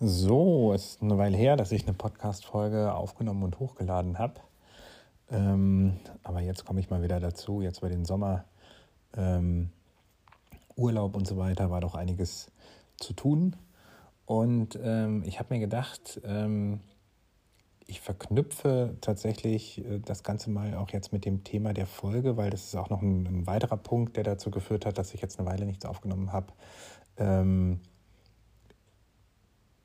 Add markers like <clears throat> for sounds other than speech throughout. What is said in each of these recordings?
So, es ist eine Weile her, dass ich eine Podcast-Folge aufgenommen und hochgeladen habe. Ähm, aber jetzt komme ich mal wieder dazu. Jetzt bei den Sommer ähm, Urlaub und so weiter war doch einiges zu tun. Und ähm, ich habe mir gedacht, ähm, ich verknüpfe tatsächlich äh, das Ganze mal auch jetzt mit dem Thema der Folge, weil das ist auch noch ein, ein weiterer Punkt, der dazu geführt hat, dass ich jetzt eine Weile nichts aufgenommen habe ähm,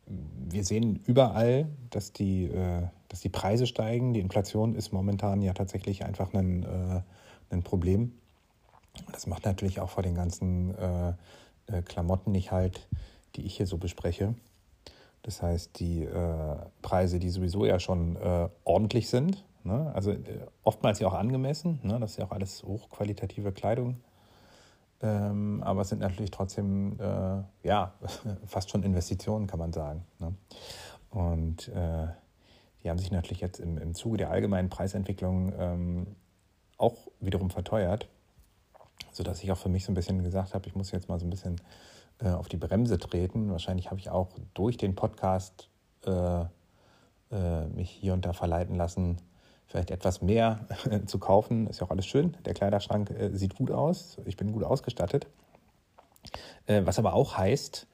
wir sehen überall, dass die, äh, dass die Preise steigen. Die Inflation ist momentan ja tatsächlich einfach ein, äh, ein Problem. Das macht natürlich auch vor den ganzen äh, äh Klamotten nicht halt, die ich hier so bespreche. Das heißt, die äh, Preise, die sowieso ja schon äh, ordentlich sind, ne? also oftmals ja auch angemessen, ne? das ist ja auch alles hochqualitative Kleidung, ähm, aber es sind natürlich trotzdem, äh, ja, <laughs> fast schon Investitionen, kann man sagen. Ne? Und äh, die haben sich natürlich jetzt im, im Zuge der allgemeinen Preisentwicklung ähm, auch wiederum verteuert, sodass ich auch für mich so ein bisschen gesagt habe, ich muss jetzt mal so ein bisschen äh, auf die Bremse treten. Wahrscheinlich habe ich auch durch den Podcast äh, äh, mich hier und da verleiten lassen, vielleicht etwas mehr zu kaufen. Ist ja auch alles schön. Der Kleiderschrank äh, sieht gut aus. Ich bin gut ausgestattet. Äh, was aber auch heißt,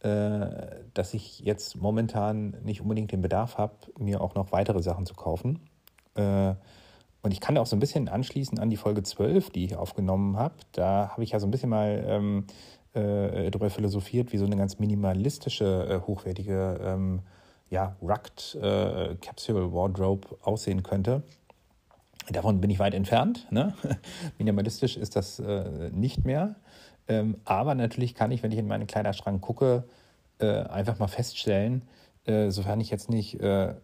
äh, dass ich jetzt momentan nicht unbedingt den Bedarf habe, mir auch noch weitere Sachen zu kaufen. Äh, und ich kann auch so ein bisschen anschließen an die Folge 12, die ich aufgenommen habe. Da habe ich ja so ein bisschen mal ähm, äh, darüber philosophiert, wie so eine ganz minimalistische, äh, hochwertige ähm, ja, Rugged äh, Capsule Wardrobe aussehen könnte. Davon bin ich weit entfernt. Ne? <laughs> Minimalistisch ist das äh, nicht mehr. Ähm, aber natürlich kann ich, wenn ich in meinen Kleiderschrank gucke, äh, einfach mal feststellen, äh, sofern ich jetzt nicht äh,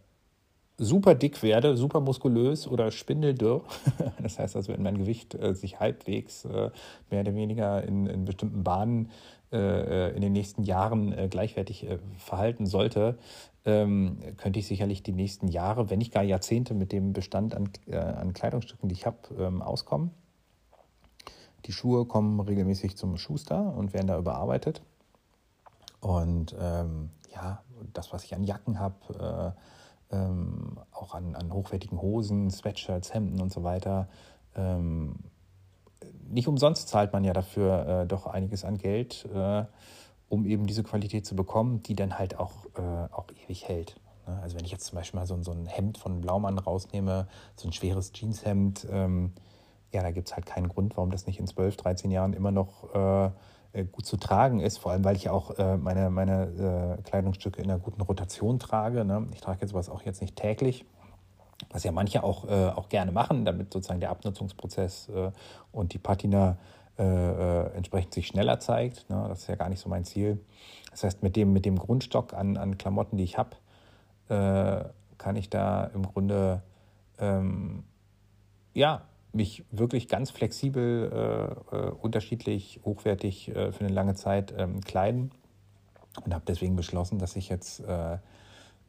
super dick werde, super muskulös oder spindeldürr, <laughs> das heißt also, wenn mein Gewicht äh, sich halbwegs mehr oder weniger in, in bestimmten Bahnen in den nächsten Jahren gleichwertig verhalten sollte, ähm, könnte ich sicherlich die nächsten Jahre, wenn nicht gar Jahrzehnte, mit dem Bestand an, äh, an Kleidungsstücken, die ich habe, ähm, auskommen. Die Schuhe kommen regelmäßig zum Schuster und werden da überarbeitet. Und ähm, ja, das, was ich an Jacken habe, äh, ähm, auch an, an, hochwertigen Hosen, Sweatshirts, Hemden und so weiter. Ähm, nicht umsonst zahlt man ja dafür äh, doch einiges an Geld. Äh, um eben diese Qualität zu bekommen, die dann halt auch, äh, auch ewig hält. Ne? Also wenn ich jetzt zum Beispiel mal so, so ein Hemd von Blaumann rausnehme, so ein schweres Jeanshemd, ähm, ja, da gibt es halt keinen Grund, warum das nicht in 12, 13 Jahren immer noch äh, äh, gut zu tragen ist. Vor allem, weil ich auch äh, meine, meine äh, Kleidungsstücke in einer guten Rotation trage. Ne? Ich trage jetzt sowas auch jetzt nicht täglich, was ja manche auch, äh, auch gerne machen, damit sozusagen der Abnutzungsprozess und die Patina äh, äh, entsprechend sich schneller zeigt. Ne? Das ist ja gar nicht so mein Ziel. Das heißt, mit dem, mit dem Grundstock an, an Klamotten, die ich habe, äh, kann ich da im Grunde ähm, ja, mich wirklich ganz flexibel, äh, äh unterschiedlich, hochwertig äh, für eine lange Zeit ähm, kleiden und habe deswegen beschlossen, dass ich jetzt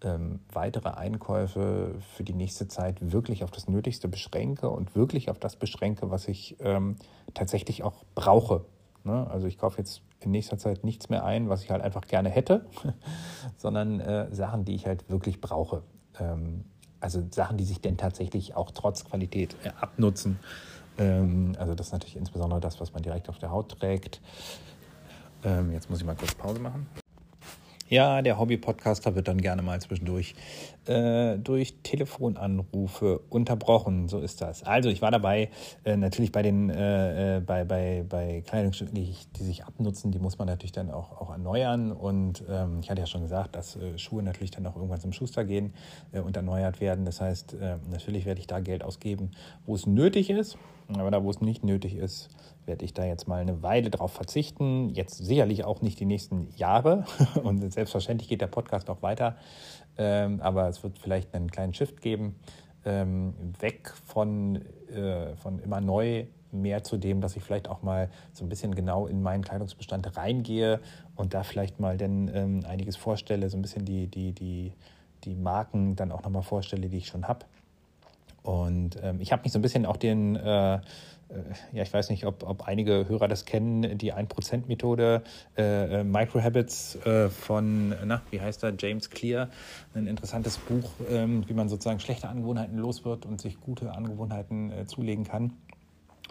ähm, weitere Einkäufe für die nächste Zeit wirklich auf das Nötigste beschränke und wirklich auf das beschränke, was ich ähm, tatsächlich auch brauche. Ne? Also ich kaufe jetzt in nächster Zeit nichts mehr ein, was ich halt einfach gerne hätte, <laughs> sondern äh, Sachen, die ich halt wirklich brauche. Ähm, also Sachen, die sich denn tatsächlich auch trotz Qualität äh, abnutzen. Ähm, also das ist natürlich insbesondere das, was man direkt auf der Haut trägt. Ähm, jetzt muss ich mal kurz Pause machen. Ja, der Hobby-Podcaster wird dann gerne mal zwischendurch äh, durch Telefonanrufe unterbrochen. So ist das. Also ich war dabei, äh, natürlich bei den äh, äh bei, bei, bei Kleidungsstücken, die, die, sich abnutzen, die muss man natürlich dann auch, auch erneuern. Und ähm, ich hatte ja schon gesagt, dass äh, Schuhe natürlich dann auch irgendwann zum Schuster gehen äh, und erneuert werden. Das heißt, natürlich werde ich da Geld ausgeben, wo es nötig ist. Aber da, wo es nicht nötig ist, werde ich da jetzt mal eine Weile drauf verzichten. Jetzt sicherlich auch nicht die nächsten Jahre. <laughs> Und selbstverständlich geht der Podcast auch weiter. Ähm, aber es wird vielleicht einen kleinen Shift geben. Ähm, weg von, äh, von immer neu mehr zu dem, dass ich vielleicht auch mal so ein bisschen genau in meinen Kleidungsbestand reingehe und da vielleicht mal dann ähm, einiges vorstelle, so ein bisschen die, die, die, die Marken dann auch nochmal vorstelle, die ich schon habe Und ähm, ich habe mich so ein bisschen auch den, äh, ja, ich weiß nicht, ob, ob einige Hörer das kennen, die 1%-Methode, äh, äh, Microhabits äh, von, na, wie heißt er, James Clear, ein interessantes Buch, ähm, wie man sozusagen schlechte Angewohnheiten los wird und sich gute Angewohnheiten äh, zulegen kann.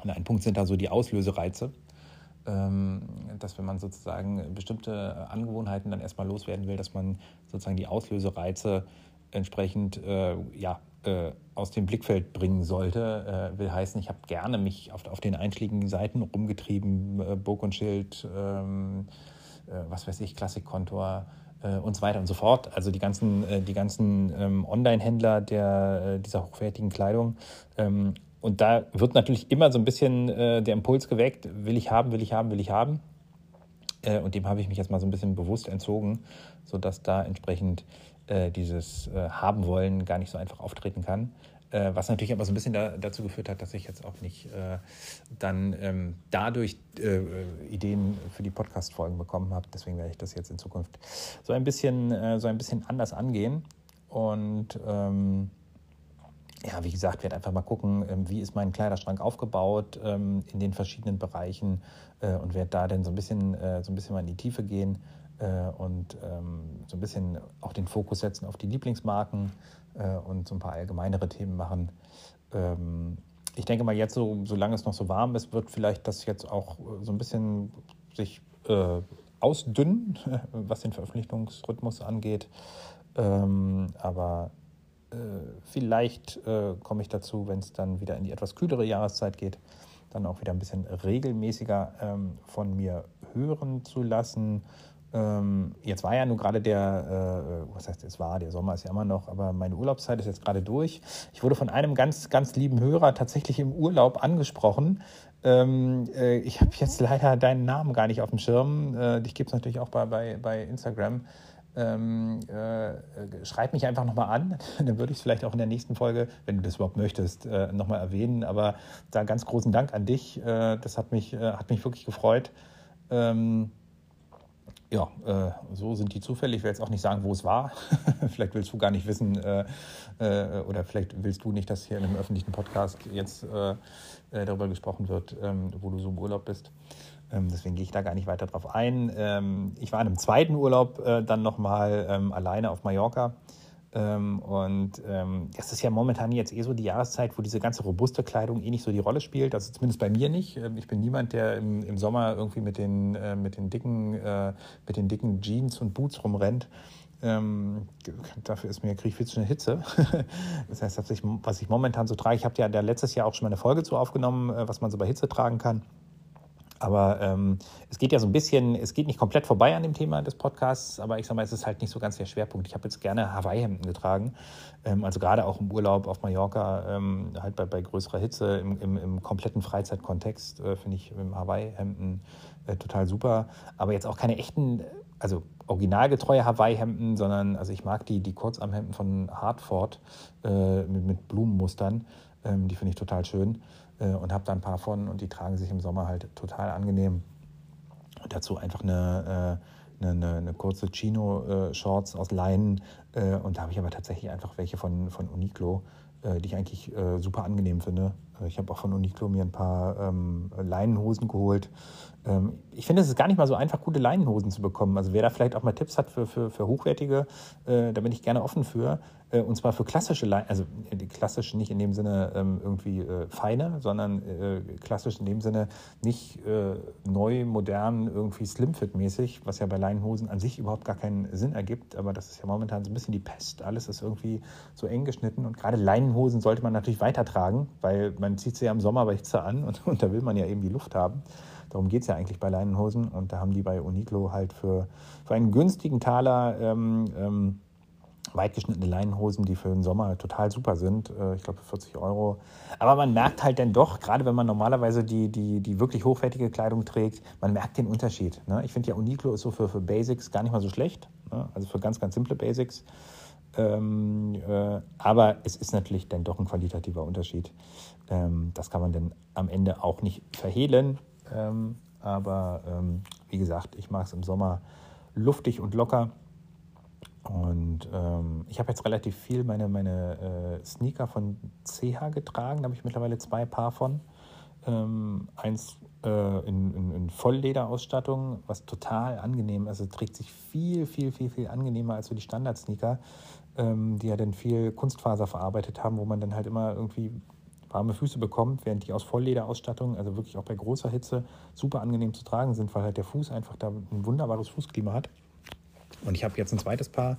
Und ein Punkt sind da so die Auslösereize. Ähm, dass wenn man sozusagen bestimmte Angewohnheiten dann erstmal loswerden will, dass man sozusagen die Auslösereize entsprechend äh, ja, äh, aus dem Blickfeld bringen sollte. Äh, will heißen, ich habe gerne mich auf, auf den einschlägigen Seiten rumgetrieben, äh, Burg und Schild, ähm, äh, was weiß ich, Klassikkontor und so weiter und so fort. Also die ganzen, die ganzen ähm, Online-Händler dieser hochwertigen Kleidung. Ähm, und da wird natürlich immer so ein bisschen der Impuls geweckt, will ich haben, will ich haben, will ich haben. und dem habe ich mich jetzt mal so ein bisschen bewusst entzogen, sodass da entsprechend äh, dieses äh, Haben wollen gar nicht so einfach auftreten kann. Äh, was natürlich aber so ein bisschen da, dazu geführt hat, dass ich jetzt auch nicht äh, dann ähm, dadurch äh, Ideen für die Podcast-Folgen bekommen habe. Deswegen werde ich das jetzt in Zukunft so ein bisschen, so ein bisschen anders angehen. Und ähm, ja, wie gesagt, werde einfach mal gucken, ähm, wie ist mein Kleiderschrank aufgebaut ähm, in den verschiedenen Bereichen und werde da dann so ein bisschen, so ein bisschen mal in die Tiefe gehen und ähm, so ein bisschen auch den Fokus setzen auf die Lieblingsmarken äh, und so ein paar allgemeinere Themen machen. Ähm, ich denke mal, jetzt, so, solange es noch so warm ist, wird vielleicht das jetzt auch so ein bisschen sich äh, ausdünnen, <laughs> was den Veröffentlichungsrhythmus angeht. Ähm, aber äh, vielleicht äh, komme ich dazu, wenn es dann wieder in die etwas kühlere Jahreszeit geht, dann auch wieder ein bisschen regelmäßiger von mir hören zu lassen. Ähm, jetzt war ja nun gerade der, äh, was heißt es war, der Sommer ist ja immer noch, aber meine Urlaubszeit ist jetzt gerade durch. Ich wurde von einem ganz, ganz lieben Hörer tatsächlich im Urlaub angesprochen. Ähm, äh, ich habe jetzt leider deinen Namen gar nicht auf dem Schirm. Äh, dich gibt es natürlich auch bei, bei, bei Instagram. Ähm, äh, schreib mich einfach nochmal an, <laughs> dann würde ich es vielleicht auch in der nächsten Folge, wenn du das überhaupt möchtest, äh, nochmal erwähnen. Aber da ganz großen Dank an dich. Äh, das hat mich, äh, hat mich wirklich gefreut. Ähm, ja, äh, so sind die zufällig. Ich will jetzt auch nicht sagen, wo es war. <laughs> vielleicht willst du gar nicht wissen äh, äh, oder vielleicht willst du nicht, dass hier in einem öffentlichen Podcast jetzt äh, äh, darüber gesprochen wird, ähm, wo du so im Urlaub bist. Ähm, deswegen gehe ich da gar nicht weiter drauf ein. Ähm, ich war in einem zweiten Urlaub äh, dann nochmal ähm, alleine auf Mallorca und ähm, das ist ja momentan jetzt eh so die Jahreszeit, wo diese ganze robuste Kleidung eh nicht so die Rolle spielt. Also zumindest bei mir nicht. Ähm, ich bin niemand, der im, im Sommer irgendwie mit den, äh, mit, den dicken, äh, mit den dicken Jeans und Boots rumrennt. Ähm, dafür ist mir, kriege ich viel zu eine Hitze. <laughs> das heißt, was ich, was ich momentan so trage, ich habe ja letztes Jahr auch schon mal eine Folge zu aufgenommen, äh, was man so bei Hitze tragen kann. Aber ähm, es geht ja so ein bisschen, es geht nicht komplett vorbei an dem Thema des Podcasts, aber ich sage mal, es ist halt nicht so ganz der Schwerpunkt. Ich habe jetzt gerne Hawaii-Hemden getragen, ähm, also gerade auch im Urlaub auf Mallorca, ähm, halt bei, bei größerer Hitze, im, im, im kompletten Freizeitkontext äh, finde ich Hawaii-Hemden äh, total super. Aber jetzt auch keine echten, also originalgetreue Hawaii-Hemden, sondern also ich mag die, die Kurzarmhemden von Hartford äh, mit, mit Blumenmustern, ähm, die finde ich total schön und habe da ein paar von und die tragen sich im Sommer halt total angenehm. Und dazu einfach eine, äh, eine, eine, eine kurze Chino-Shorts aus Leinen äh, und da habe ich aber tatsächlich einfach welche von, von Uniqlo, äh, die ich eigentlich äh, super angenehm finde. Äh, ich habe auch von Uniqlo mir ein paar ähm, Leinenhosen geholt. Ähm, ich finde, es ist gar nicht mal so einfach, gute Leinenhosen zu bekommen. Also wer da vielleicht auch mal Tipps hat für, für, für hochwertige, äh, da bin ich gerne offen für. Äh, und zwar für klassische Leinen, also äh, die klassische nicht in dem Sinne ähm, irgendwie äh, feine, sondern äh, klassisch in dem Sinne nicht neu, modern, irgendwie Slimfit-mäßig, was ja bei Leinenhosen an sich überhaupt gar keinen Sinn ergibt. Aber das ist ja momentan so ein bisschen die Pest. Alles ist irgendwie so eng geschnitten. Und gerade Leinenhosen sollte man natürlich weitertragen, weil man zieht sie ja im Sommer bei Hitze an und, <laughs> und da will man ja eben die Luft haben. Darum geht es ja eigentlich bei Leinenhosen. Und da haben die bei Uniqlo halt für, für einen günstigen Taler ähm, ähm, weitgeschnittene Leinenhosen, die für den Sommer total super sind. Äh, ich glaube für 40 Euro. Aber man merkt halt dann doch, gerade wenn man normalerweise die, die, die wirklich hochwertige Kleidung trägt, man merkt den Unterschied. Ne? Ich finde ja Uniqlo ist so für, für Basics gar nicht mal so schlecht. Ne? Also für ganz, ganz simple Basics. Ähm, äh, aber es ist natürlich dann doch ein qualitativer Unterschied. Ähm, das kann man dann am Ende auch nicht verhehlen. Ähm, aber ähm, wie gesagt, ich mag es im Sommer luftig und locker. Und ähm, ich habe jetzt relativ viel meine, meine äh, Sneaker von CH getragen. Da habe ich mittlerweile zwei Paar von. Ähm, eins äh, in, in, in Volllederausstattung, was total angenehm ist. Also trägt sich viel, viel, viel, viel angenehmer als so die Standard-Sneaker, ähm, die ja dann viel Kunstfaser verarbeitet haben, wo man dann halt immer irgendwie warme Füße bekommt, während die aus Volllederausstattung, also wirklich auch bei großer Hitze, super angenehm zu tragen sind, weil halt der Fuß einfach da ein wunderbares Fußklima hat. Und ich habe jetzt ein zweites Paar,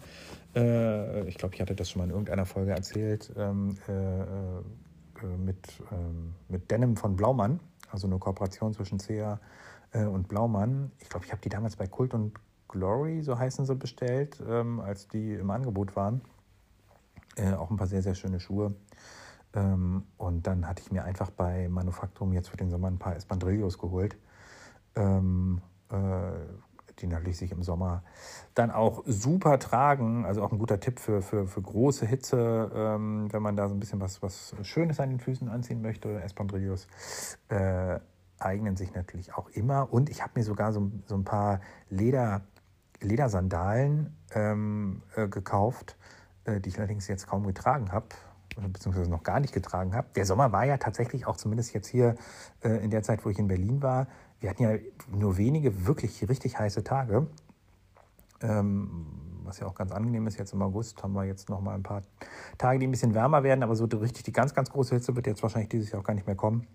äh, ich glaube, ich hatte das schon mal in irgendeiner Folge erzählt, ähm, äh, äh, mit, ähm, mit Denim von Blaumann, also eine Kooperation zwischen CEA äh, und Blaumann. Ich glaube, ich habe die damals bei Kult und Glory, so heißen sie, bestellt, ähm, als die im Angebot waren. Äh, auch ein paar sehr, sehr schöne Schuhe. Ähm, und dann hatte ich mir einfach bei Manufaktum jetzt für den Sommer ein paar Espandrillos geholt. Ähm, äh, die natürlich sich im Sommer dann auch super tragen. Also auch ein guter Tipp für, für, für große Hitze, ähm, wenn man da so ein bisschen was, was Schönes an den Füßen anziehen möchte. Espandrillos äh, eignen sich natürlich auch immer. Und ich habe mir sogar so, so ein paar Leder, Ledersandalen ähm, äh, gekauft, äh, die ich allerdings jetzt kaum getragen habe beziehungsweise noch gar nicht getragen habe. Der Sommer war ja tatsächlich auch zumindest jetzt hier äh, in der Zeit, wo ich in Berlin war, wir hatten ja nur wenige wirklich richtig heiße Tage. Ähm, was ja auch ganz angenehm ist, jetzt im August haben wir jetzt noch mal ein paar Tage, die ein bisschen wärmer werden, aber so richtig die ganz, ganz große Hitze wird jetzt wahrscheinlich dieses Jahr auch gar nicht mehr kommen.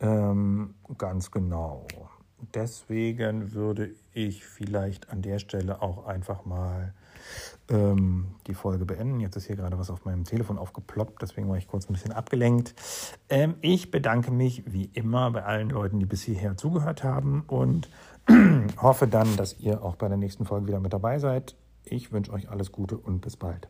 Ähm, ganz genau. Deswegen würde ich vielleicht an der Stelle auch einfach mal ähm, die Folge beenden. Jetzt ist hier gerade was auf meinem Telefon aufgeploppt, deswegen war ich kurz ein bisschen abgelenkt. Ähm, ich bedanke mich wie immer bei allen Leuten, die bis hierher zugehört haben und <clears throat> hoffe dann, dass ihr auch bei der nächsten Folge wieder mit dabei seid. Ich wünsche euch alles Gute und bis bald.